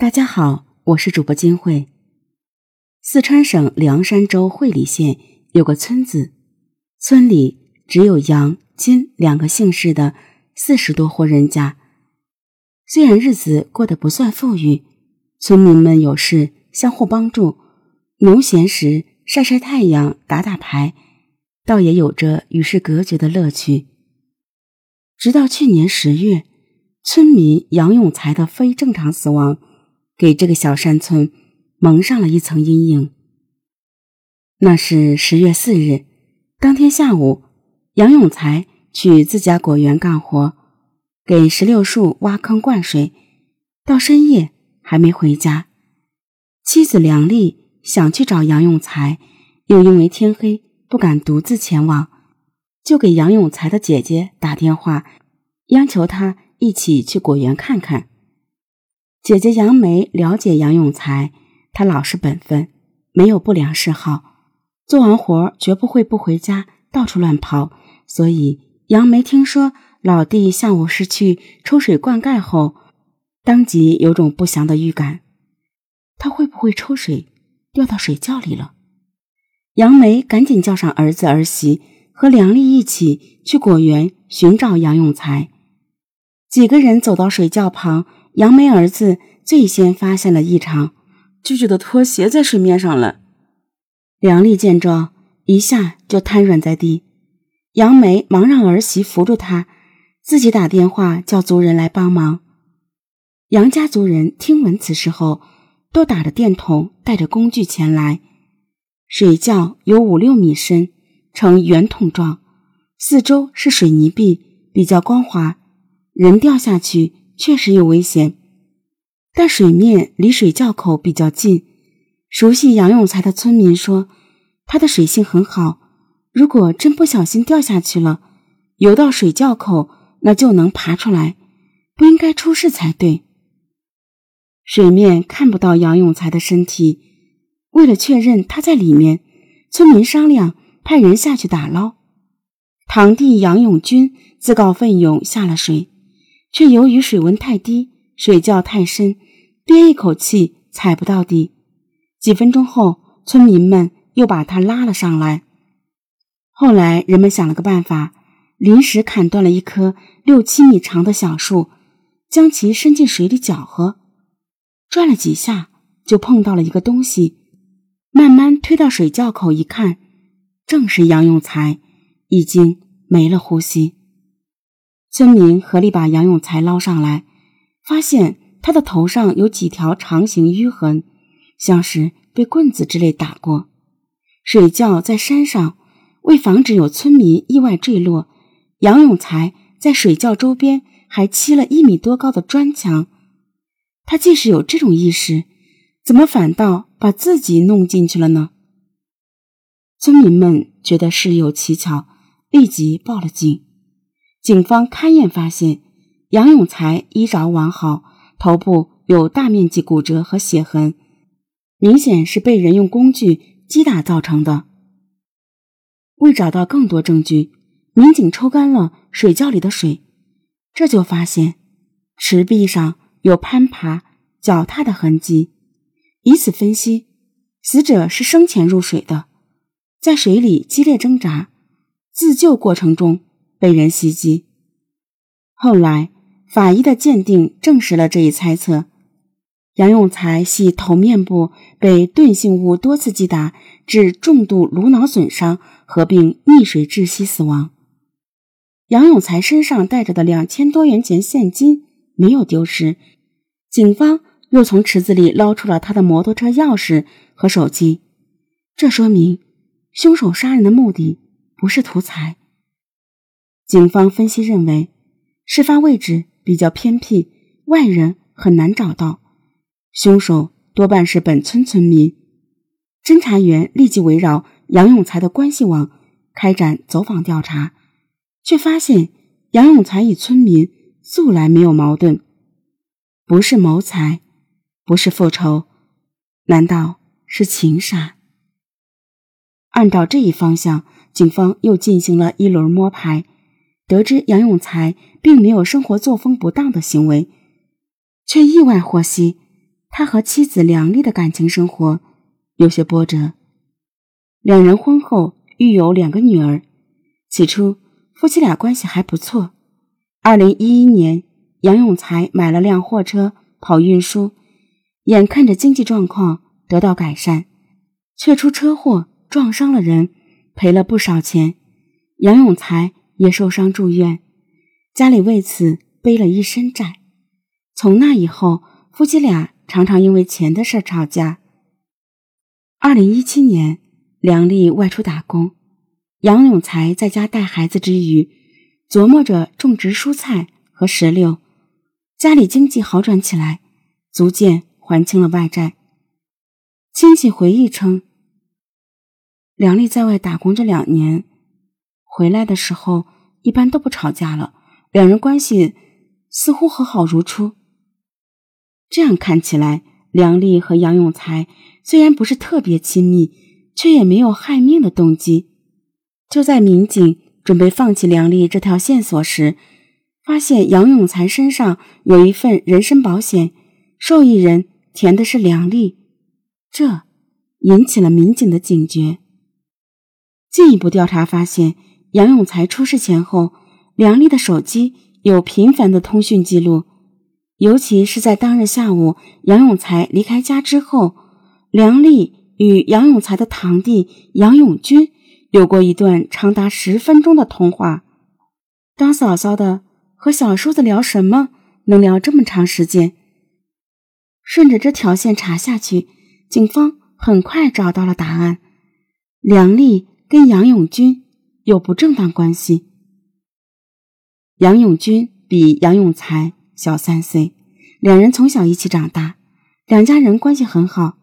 大家好，我是主播金慧。四川省凉山州会理县有个村子，村里只有杨、金两个姓氏的四十多户人家。虽然日子过得不算富裕，村民们有事相互帮助，农闲时晒晒太阳、打打牌，倒也有着与世隔绝的乐趣。直到去年十月，村民杨永才的非正常死亡。给这个小山村蒙上了一层阴影。那是十月四日，当天下午，杨永才去自家果园干活，给石榴树挖坑灌水，到深夜还没回家。妻子梁丽想去找杨永才，又因为天黑不敢独自前往，就给杨永才的姐姐打电话，央求他一起去果园看看。姐姐杨梅了解杨永才，他老实本分，没有不良嗜好，做完活绝不会不回家，到处乱跑。所以杨梅听说老弟下午是去抽水灌溉后，当即有种不祥的预感。他会不会抽水掉到水窖里了？杨梅赶紧叫上儿子儿媳和梁丽一起去果园寻找杨永才。几个人走到水窖旁。杨梅儿子最先发现了异常，舅舅的拖鞋在水面上了。梁丽见状，一下就瘫软在地。杨梅忙让儿媳扶住她，自己打电话叫族人来帮忙。杨家族人听闻此事后，都打着电筒，带着工具前来。水窖有五六米深，呈圆筒状，四周是水泥壁，比较光滑，人掉下去。确实有危险，但水面离水窖口比较近。熟悉杨永才的村民说，他的水性很好，如果真不小心掉下去了，游到水窖口，那就能爬出来，不应该出事才对。水面看不到杨永才的身体，为了确认他在里面，村民商量派人下去打捞。堂弟杨永军自告奋勇下了水。却由于水温太低，水窖太深，憋一口气踩不到底。几分钟后，村民们又把他拉了上来。后来，人们想了个办法，临时砍断了一棵六七米长的小树，将其伸进水里搅和，转了几下，就碰到了一个东西。慢慢推到水窖口一看，正是杨永才，已经没了呼吸。村民合力把杨永才捞上来，发现他的头上有几条长形淤痕，像是被棍子之类打过。水窖在山上，为防止有村民意外坠落，杨永才在水窖周边还砌了一米多高的砖墙。他即使有这种意识，怎么反倒把自己弄进去了呢？村民们觉得事有蹊跷，立即报了警。警方勘验发现，杨永才衣着完好，头部有大面积骨折和血痕，明显是被人用工具击打造成的。为找到更多证据，民警抽干了水窖里的水，这就发现池壁上有攀爬、脚踏的痕迹，以此分析，死者是生前入水的，在水里激烈挣扎，自救过程中。被人袭击。后来，法医的鉴定证实了这一猜测。杨永才系头面部被钝性物多次击打，致重度颅脑损伤，合并溺水窒息死亡。杨永才身上带着的两千多元钱现金没有丢失，警方又从池子里捞出了他的摩托车钥匙和手机，这说明凶手杀人的目的不是图财。警方分析认为，事发位置比较偏僻，外人很难找到，凶手多半是本村村民。侦查员立即围绕杨永才的关系网开展走访调查，却发现杨永才与村民素来没有矛盾，不是谋财，不是复仇，难道是情杀？按照这一方向，警方又进行了一轮摸排。得知杨永才并没有生活作风不当的行为，却意外获悉他和妻子梁丽的感情生活有些波折。两人婚后育有两个女儿，起初夫妻俩关系还不错。二零一一年，杨永才买了辆货车跑运输，眼看着经济状况得到改善，却出车祸撞伤了人，赔了不少钱。杨永才也受伤住院，家里为此背了一身债。从那以后，夫妻俩常常因为钱的事吵架。二零一七年，梁丽外出打工，杨永才在家带孩子之余，琢磨着种植蔬菜和石榴，家里经济好转起来，逐渐还清了外债。亲戚回忆称，梁丽在外打工这两年，回来的时候一般都不吵架了，两人关系似乎和好如初。这样看起来，梁丽和杨永才虽然不是特别亲密，却也没有害命的动机。就在民警准备放弃梁丽这条线索时，发现杨永才身上有一份人身保险，受益人填的是梁丽，这引起了民警的警觉。进一步调查发现，杨永才出事前后，梁丽的手机有频繁的通讯记录。尤其是在当日下午，杨永才离开家之后，梁丽与杨永才的堂弟杨永军有过一段长达十分钟的通话。当嫂嫂的和小叔子聊什么，能聊这么长时间？顺着这条线查下去，警方很快找到了答案：梁丽跟杨永军有不正当关系。杨永军比杨永才。小三岁，两人从小一起长大，两家人关系很好。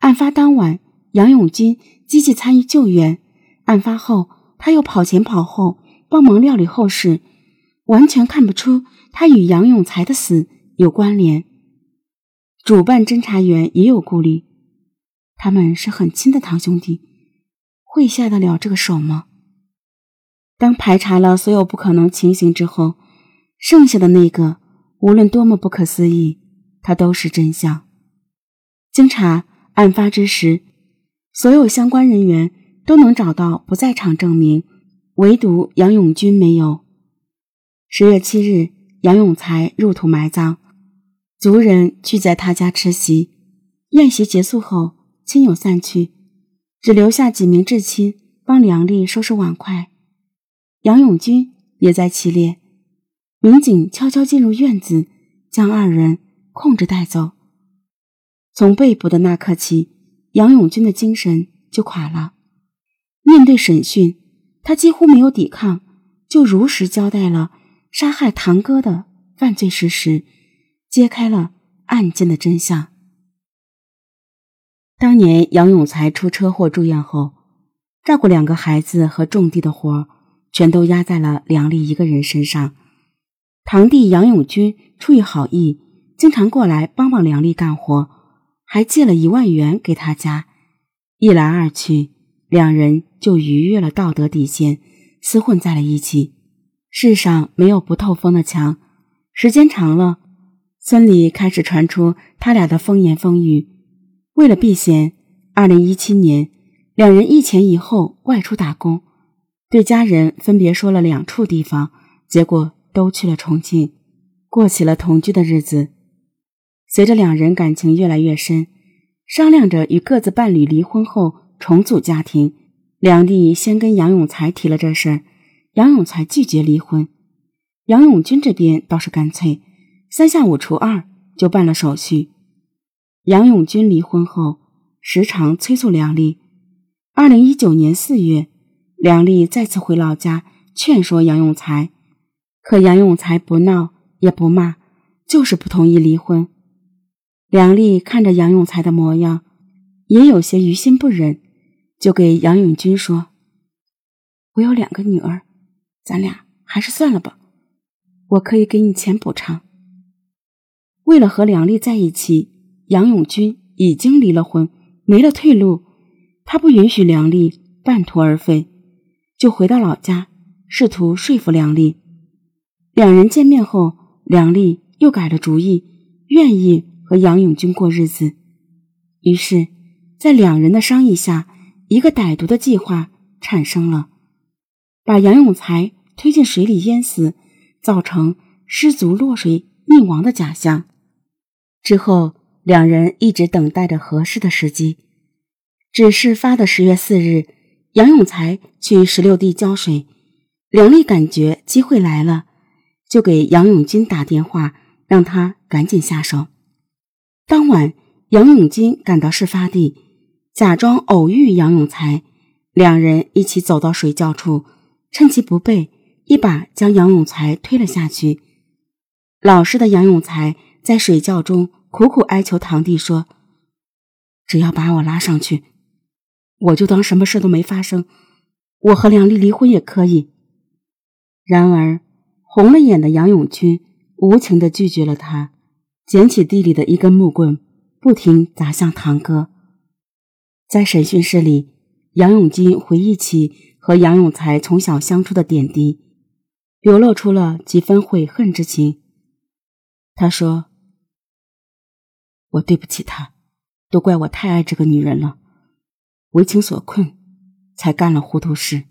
案发当晚，杨永军积极参与救援，案发后他又跑前跑后帮忙料理后事，完全看不出他与杨永才的死有关联。主办侦查员也有顾虑，他们是很亲的堂兄弟，会下得了这个手吗？当排查了所有不可能情形之后，剩下的那个。无论多么不可思议，它都是真相。经查，案发之时，所有相关人员都能找到不在场证明，唯独杨永军没有。十月七日，杨永才入土埋葬，族人聚在他家吃席。宴席结束后，亲友散去，只留下几名至亲帮梁丽收拾碗筷。杨永军也在其列。民警悄悄进入院子，将二人控制带走。从被捕的那刻起，杨永军的精神就垮了。面对审讯，他几乎没有抵抗，就如实交代了杀害堂哥的犯罪事实，揭开了案件的真相。当年杨永才出车祸住院后，照顾两个孩子和种地的活儿，全都压在了梁丽一个人身上。堂弟杨永军出于好意，经常过来帮帮梁丽干活，还借了一万元给他家。一来二去，两人就逾越了道德底线，厮混在了一起。世上没有不透风的墙，时间长了，村里开始传出他俩的风言风语。为了避嫌，二零一七年，两人一前一后外出打工，对家人分别说了两处地方，结果。都去了重庆，过起了同居的日子。随着两人感情越来越深，商量着与各自伴侣离婚后重组家庭，梁丽先跟杨永才提了这事儿，杨永才拒绝离婚。杨永军这边倒是干脆，三下五除二就办了手续。杨永军离婚后，时常催促梁丽。二零一九年四月，梁丽再次回老家劝说杨永才。可杨永才不闹也不骂，就是不同意离婚。梁丽看着杨永才的模样，也有些于心不忍，就给杨永军说：“我有两个女儿，咱俩还是算了吧，我可以给你钱补偿。”为了和梁丽在一起，杨永军已经离了婚，没了退路。他不允许梁丽半途而废，就回到老家，试图说服梁丽。两人见面后，梁丽又改了主意，愿意和杨永军过日子。于是，在两人的商议下，一个歹毒的计划产生了，把杨永才推进水里淹死，造成失足落水溺亡的假象。之后，两人一直等待着合适的时机。指事发的十月四日，杨永才去石榴地浇水，梁丽感觉机会来了，就给杨永军打电话，让他赶紧下手。当晚。杨永金赶到事发地，假装偶遇杨永才，两人一起走到水窖处，趁其不备，一把将杨永才推了下去。老实的杨永才在水窖中苦苦哀求堂弟说：“只要把我拉上去，我就当什么事都没发生，我和梁丽离婚也可以。”然而，红了眼的杨永军无情地拒绝了他，捡起地里的一根木棍。不停砸向堂哥。在审讯室里，杨永金回忆起和杨永才从小相处的点滴，流露出了几分悔恨之情。他说：“我对不起他，都怪我太爱这个女人了，为情所困，才干了糊涂事。”